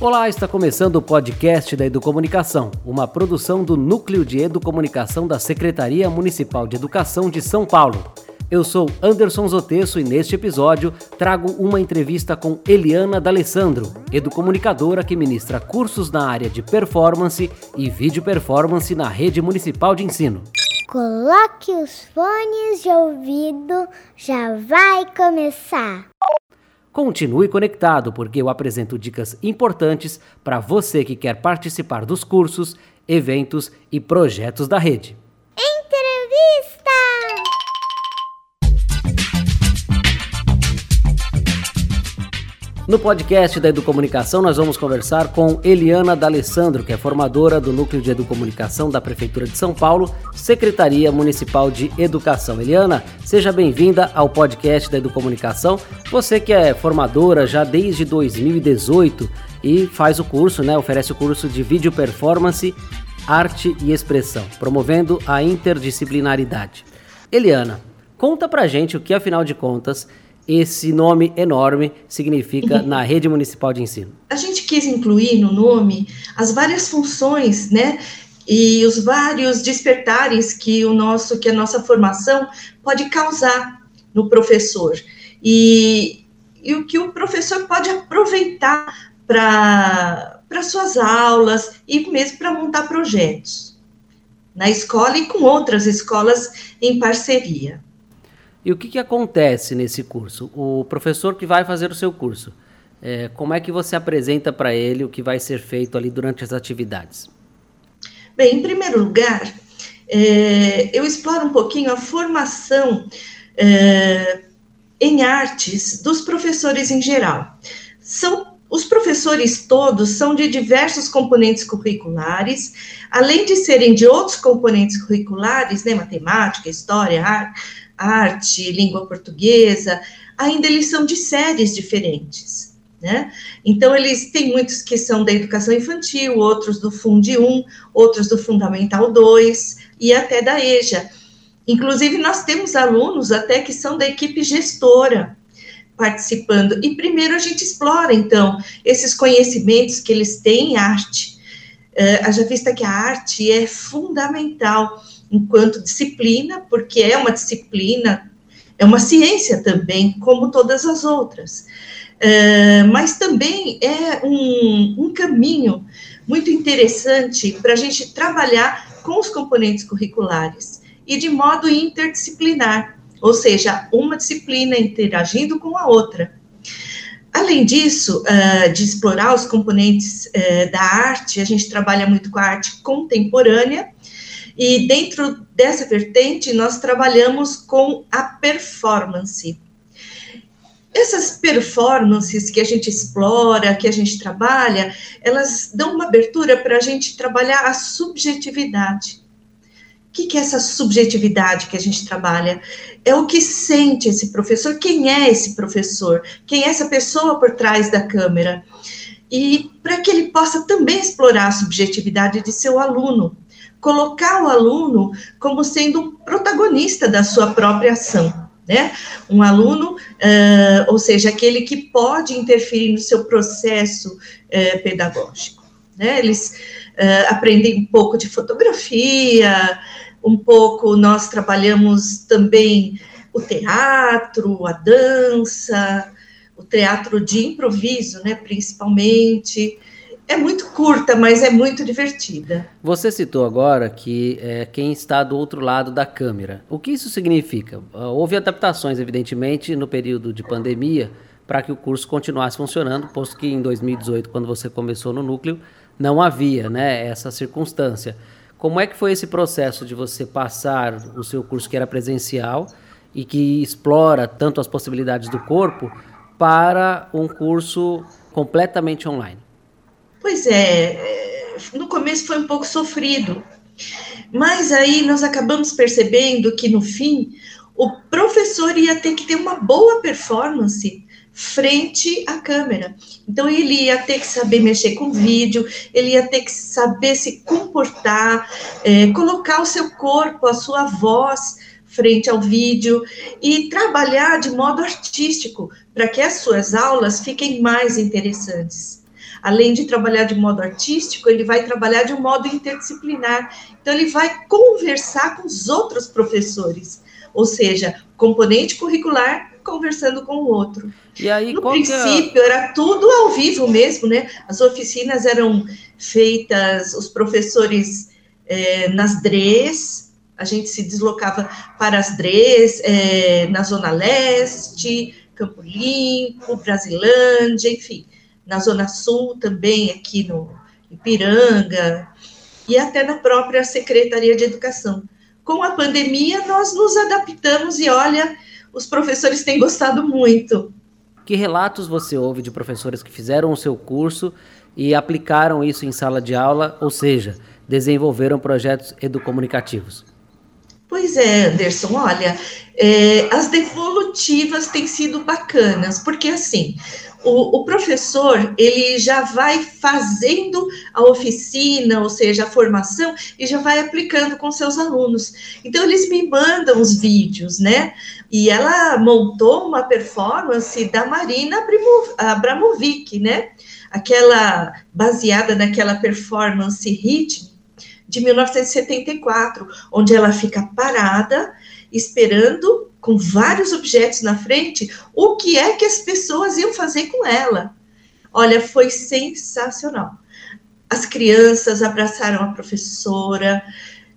Olá, está começando o podcast da Educomunicação, uma produção do Núcleo de Educomunicação da Secretaria Municipal de Educação de São Paulo. Eu sou Anderson Zotesso e neste episódio trago uma entrevista com Eliana D'Alessandro, educomunicadora que ministra cursos na área de performance e vídeo performance na rede municipal de ensino. Coloque os fones de ouvido, já vai começar. Continue conectado, porque eu apresento dicas importantes para você que quer participar dos cursos, eventos e projetos da rede. Entrevista! No podcast da Educomunicação, nós vamos conversar com Eliana D'Alessandro, que é formadora do Núcleo de Educomunicação da Prefeitura de São Paulo, Secretaria Municipal de Educação. Eliana, seja bem-vinda ao podcast da Educomunicação. Você que é formadora já desde 2018 e faz o curso, né? Oferece o curso de Vídeo Performance, Arte e Expressão, promovendo a interdisciplinaridade. Eliana, conta pra gente o que, afinal de contas, esse nome enorme significa na rede municipal de ensino? A gente quis incluir no nome as várias funções, né? E os vários despertares que o nosso, que a nossa formação pode causar no professor. E, e o que o professor pode aproveitar para suas aulas e mesmo para montar projetos na escola e com outras escolas em parceria. E o que, que acontece nesse curso? O professor que vai fazer o seu curso, é, como é que você apresenta para ele o que vai ser feito ali durante as atividades? Bem, em primeiro lugar, é, eu exploro um pouquinho a formação é, em artes dos professores em geral. São os professores todos são de diversos componentes curriculares, além de serem de outros componentes curriculares, né, matemática, história, arte, arte, língua portuguesa, ainda eles são de séries diferentes. Né? Então, eles têm muitos que são da educação infantil, outros do Fundi 1, outros do Fundamental 2 e até da EJA. Inclusive, nós temos alunos até que são da equipe gestora participando. E primeiro a gente explora, então, esses conhecimentos que eles têm em arte. Uh, haja vista que a arte é fundamental enquanto disciplina, porque é uma disciplina, é uma ciência também, como todas as outras. Uh, mas também é um, um caminho muito interessante para a gente trabalhar com os componentes curriculares e de modo interdisciplinar, ou seja, uma disciplina interagindo com a outra. Além disso, uh, de explorar os componentes uh, da arte, a gente trabalha muito com a arte contemporânea, e dentro dessa vertente, nós trabalhamos com a performance. Essas performances que a gente explora, que a gente trabalha, elas dão uma abertura para a gente trabalhar a subjetividade. O que, que é essa subjetividade que a gente trabalha? É o que sente esse professor, quem é esse professor, quem é essa pessoa por trás da câmera. E para que ele possa também explorar a subjetividade de seu aluno colocar o aluno como sendo protagonista da sua própria ação. Né? Um aluno, uh, ou seja, aquele que pode interferir no seu processo uh, pedagógico. Né? Eles uh, aprendem um pouco de fotografia, um pouco nós trabalhamos também o teatro, a dança, o teatro de improviso, né, principalmente é muito curta, mas é muito divertida. Você citou agora que é quem está do outro lado da câmera. O que isso significa? Ah, houve adaptações, evidentemente, no período de pandemia para que o curso continuasse funcionando, posto que em 2018, quando você começou no núcleo, não havia né, essa circunstância. Como é que foi esse processo de você passar o seu curso que era presencial e que explora tanto as possibilidades do corpo para um curso completamente online? Pois é, é, no começo foi um pouco sofrido, mas aí nós acabamos percebendo que no fim o professor ia ter que ter uma boa performance frente à câmera. Então ele ia ter que saber mexer com vídeo, ele ia ter que saber se comportar, é, colocar o seu corpo, a sua voz frente ao vídeo e trabalhar de modo artístico para que as suas aulas fiquem mais interessantes. Além de trabalhar de modo artístico, ele vai trabalhar de um modo interdisciplinar. Então, ele vai conversar com os outros professores, ou seja, componente curricular conversando com o outro. E aí, no princípio, é... era tudo ao vivo mesmo, né? As oficinas eram feitas, os professores é, nas DREs, a gente se deslocava para as DREs, é, na Zona Leste, Campo Limpo, Brasilândia, enfim, na Zona Sul também, aqui no Ipiranga, e até na própria Secretaria de Educação. Com a pandemia, nós nos adaptamos e olha, os professores têm gostado muito. Que relatos você ouve de professores que fizeram o seu curso e aplicaram isso em sala de aula, ou seja, desenvolveram projetos educomunicativos? Pois é, Anderson, olha, é, as devolutivas têm sido bacanas, porque assim, o, o, professor, ele já vai fazendo a oficina, ou seja, a formação, e já vai aplicando com seus alunos. Então, eles me mandam os vídeos, né? E ela montou uma performance da Marina Abramovic, né? Aquela, baseada naquela performance ritmo, de 1974, onde ela fica parada, esperando, com vários objetos na frente, o que é que as pessoas iam fazer com ela. Olha, foi sensacional. As crianças abraçaram a professora,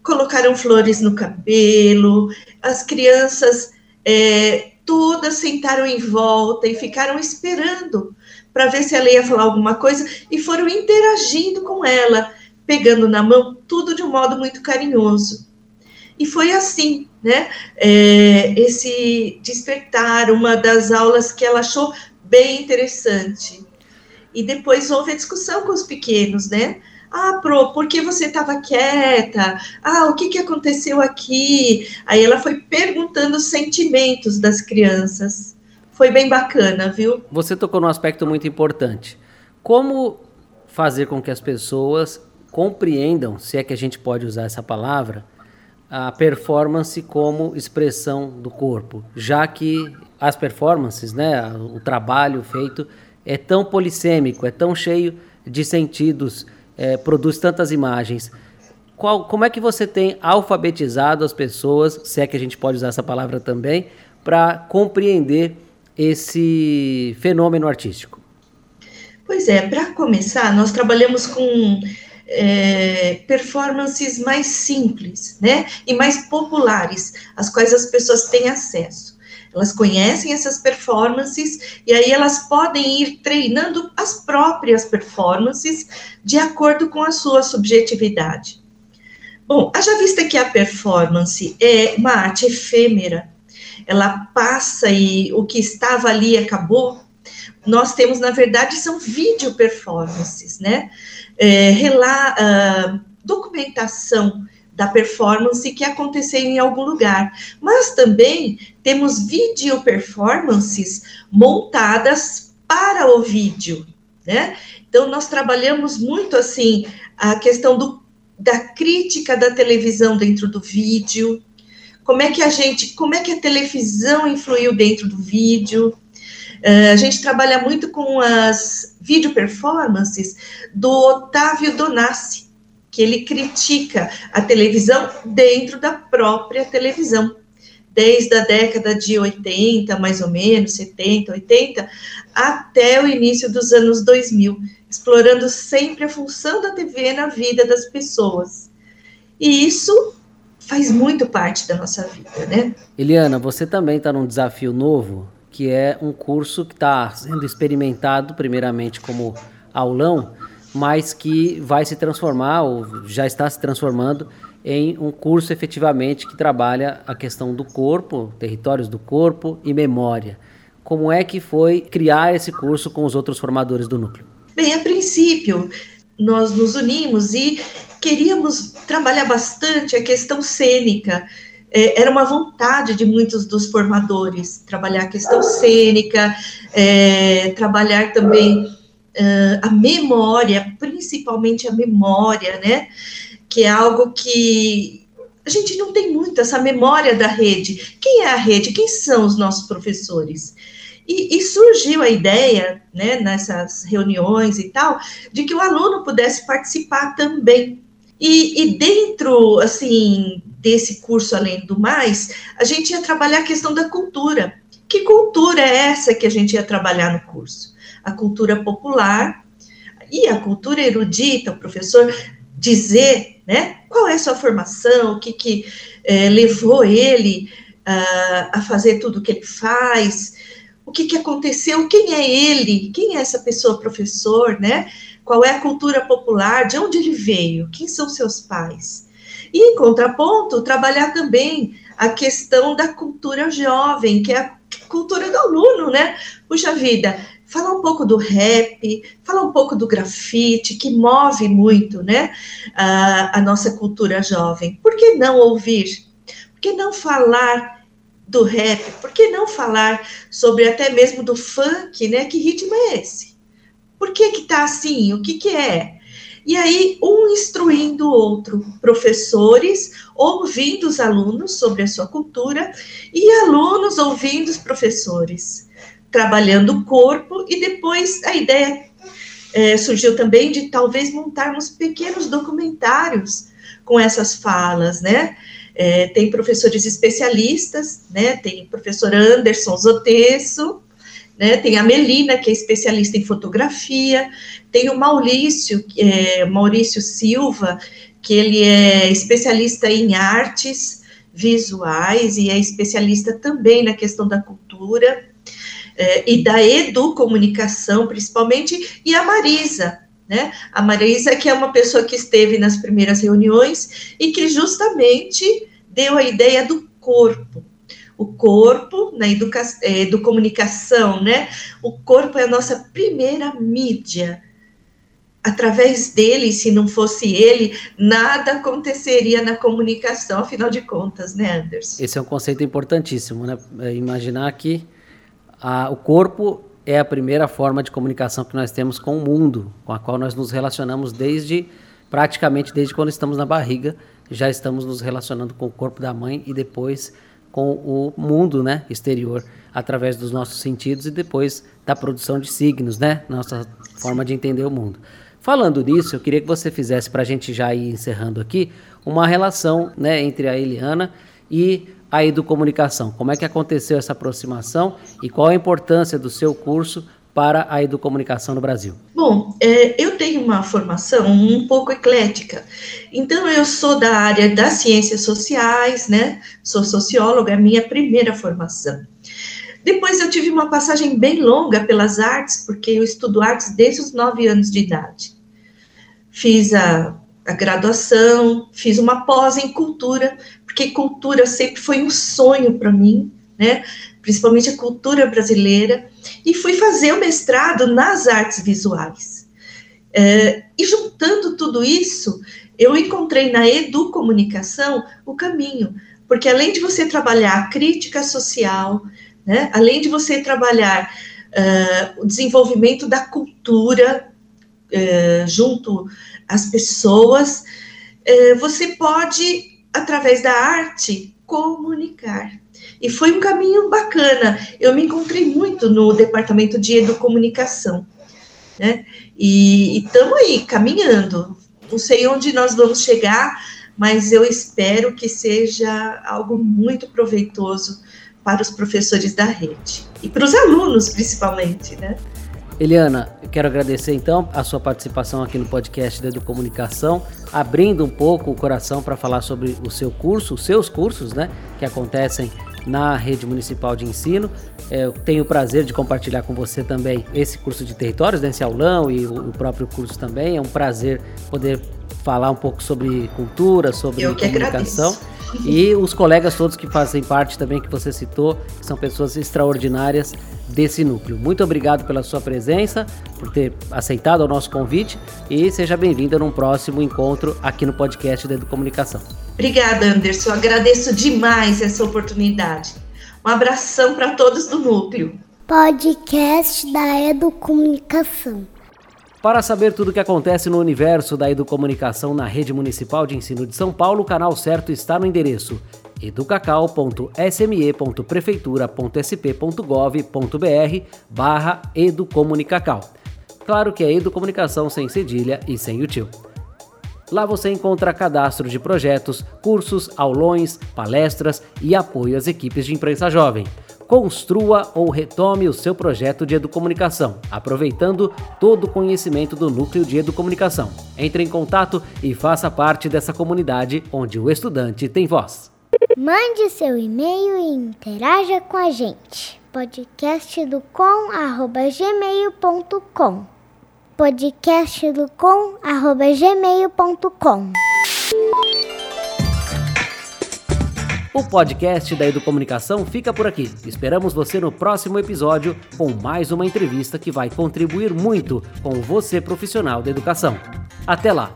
colocaram flores no cabelo, as crianças é, todas sentaram em volta e ficaram esperando para ver se ela ia falar alguma coisa e foram interagindo com ela pegando na mão, tudo de um modo muito carinhoso. E foi assim, né? É, esse despertar, uma das aulas que ela achou bem interessante. E depois houve a discussão com os pequenos, né? Ah, Pro, por que você estava quieta? Ah, o que, que aconteceu aqui? Aí ela foi perguntando os sentimentos das crianças. Foi bem bacana, viu? Você tocou num aspecto muito importante. Como fazer com que as pessoas compreendam, se é que a gente pode usar essa palavra, a performance como expressão do corpo, já que as performances, né, o trabalho feito é tão polissêmico, é tão cheio de sentidos, é, produz tantas imagens. Qual, como é que você tem alfabetizado as pessoas, se é que a gente pode usar essa palavra também, para compreender esse fenômeno artístico? Pois é, para começar, nós trabalhamos com é, performances mais simples, né, e mais populares, às quais as pessoas têm acesso. Elas conhecem essas performances e aí elas podem ir treinando as próprias performances de acordo com a sua subjetividade. Bom, haja vista que a performance é uma arte efêmera, ela passa e o que estava ali acabou, nós temos, na verdade, são vídeo performances, né? É, uh, documentação da performance que aconteceu em algum lugar. Mas também temos vídeo performances montadas para o vídeo, né? Então, nós trabalhamos muito, assim, a questão do, da crítica da televisão dentro do vídeo, como é que a gente, como é que a televisão influiu dentro do vídeo, a gente trabalha muito com as video performances do Otávio Donassi, que ele critica a televisão dentro da própria televisão. Desde a década de 80, mais ou menos, 70, 80, até o início dos anos 2000, explorando sempre a função da TV na vida das pessoas. E isso faz muito parte da nossa vida, né? Eliana, você também está num desafio novo que é um curso que está sendo experimentado primeiramente como aulão, mas que vai se transformar, ou já está se transformando, em um curso efetivamente que trabalha a questão do corpo, territórios do corpo e memória. Como é que foi criar esse curso com os outros formadores do núcleo? Bem, a princípio, nós nos unimos e queríamos trabalhar bastante a questão cênica é, era uma vontade de muitos dos formadores trabalhar a questão cênica, é, trabalhar também uh, a memória, principalmente a memória, né? Que é algo que a gente não tem muito essa memória da rede. Quem é a rede? Quem são os nossos professores? E, e, surgiu a ideia, né, nessas reuniões e tal, de que o aluno pudesse participar também. E, e, dentro, assim, desse curso, além do mais, a gente ia trabalhar a questão da cultura. Que cultura é essa que a gente ia trabalhar no curso? A cultura popular e a cultura erudita, o professor dizer, né, qual é sua formação, o que, que é, levou ele uh, a fazer tudo o que ele faz, o que, que aconteceu, quem é ele, quem é essa pessoa professor, né? Qual é a cultura popular, de onde ele veio, quem são seus pais. E, em contraponto, trabalhar também a questão da cultura jovem, que é a cultura do aluno, né? Puxa vida, falar um pouco do rap, falar um pouco do grafite, que move muito, né? A, a nossa cultura jovem. Por que não ouvir? Por que não falar do rap, por que não falar sobre até mesmo do funk, né? Que ritmo é esse? Por que que tá assim? O que que é? E aí, um instruindo o outro, professores ouvindo os alunos sobre a sua cultura e alunos ouvindo os professores, trabalhando o corpo, e depois a ideia é, surgiu também de talvez montarmos pequenos documentários com essas falas, né? É, tem professores especialistas, né? Tem o professor Anderson Zotesso, né? Tem a Melina, que é especialista em fotografia, tem o Maurício, é, Maurício Silva, que ele é especialista em artes visuais e é especialista também na questão da cultura é, e da educomunicação, principalmente, e a Marisa, né? A Marisa, que é uma pessoa que esteve nas primeiras reuniões e que justamente deu a ideia do corpo. O corpo na educação, é, do comunicação, né? O corpo é a nossa primeira mídia. Através dele, se não fosse ele, nada aconteceria na comunicação, afinal de contas, né, Anderson? Esse é um conceito importantíssimo, né? É imaginar que a, o corpo é a primeira forma de comunicação que nós temos com o mundo, com a qual nós nos relacionamos desde praticamente desde quando estamos na barriga, já estamos nos relacionando com o corpo da mãe e depois com o mundo, né, exterior, através dos nossos sentidos e depois da produção de signos, né, nossa forma de entender o mundo. Falando nisso, eu queria que você fizesse para a gente já ir encerrando aqui uma relação, né, entre a Eliana e a educomunicação. Como é que aconteceu essa aproximação e qual a importância do seu curso para a educomunicação no Brasil? Bom, é, eu tenho uma formação um pouco eclética. Então, eu sou da área das ciências sociais, né? Sou socióloga, é minha primeira formação. Depois, eu tive uma passagem bem longa pelas artes, porque eu estudo artes desde os nove anos de idade. Fiz a, a graduação, fiz uma pós em cultura, porque cultura sempre foi um sonho para mim, né? Principalmente a cultura brasileira, e fui fazer o mestrado nas artes visuais. É, e juntando tudo isso, eu encontrei na educomunicação o caminho, porque além de você trabalhar a crítica social, né, além de você trabalhar uh, o desenvolvimento da cultura uh, junto às pessoas, uh, você pode através da arte, comunicar. E foi um caminho bacana. Eu me encontrei muito no departamento de educomunicação, né? E estamos aí, caminhando. Não sei onde nós vamos chegar, mas eu espero que seja algo muito proveitoso para os professores da rede e para os alunos, principalmente, né? Eliana, eu quero agradecer então a sua participação aqui no podcast da Educomunicação, abrindo um pouco o coração para falar sobre o seu curso, os seus cursos, né, que acontecem na rede municipal de ensino. É, eu tenho o prazer de compartilhar com você também esse curso de territórios, né, esse aulão e o, próprio curso também. É um prazer poder falar um pouco sobre cultura, sobre comunicação. Agradeço. E os colegas todos que fazem parte também, que você citou, que são pessoas extraordinárias desse núcleo. Muito obrigado pela sua presença, por ter aceitado o nosso convite e seja bem-vinda num próximo encontro aqui no podcast da Educomunicação. Obrigada, Anderson. agradeço demais essa oportunidade. Um abração para todos do núcleo. Podcast da Educomunicação. Para saber tudo o que acontece no universo da educomunicação na rede municipal de ensino de São Paulo, o canal certo está no endereço educacau.sme.prefeitura.sp.gov.br barra educomunicacau. Claro que é educomunicação sem cedilha e sem o tio. Lá você encontra cadastro de projetos, cursos, aulões, palestras e apoio às equipes de imprensa jovem construa ou retome o seu projeto de educomunicação, aproveitando todo o conhecimento do núcleo de educomunicação. Entre em contato e faça parte dessa comunidade onde o estudante tem voz. Mande seu e-mail e interaja com a gente. Podcast do com@gmail.com. Podcast do com@gmail.com. O podcast da Educomunicação fica por aqui. Esperamos você no próximo episódio com mais uma entrevista que vai contribuir muito com você profissional da educação. Até lá!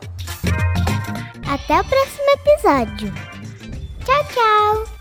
Até o próximo episódio. Tchau, tchau!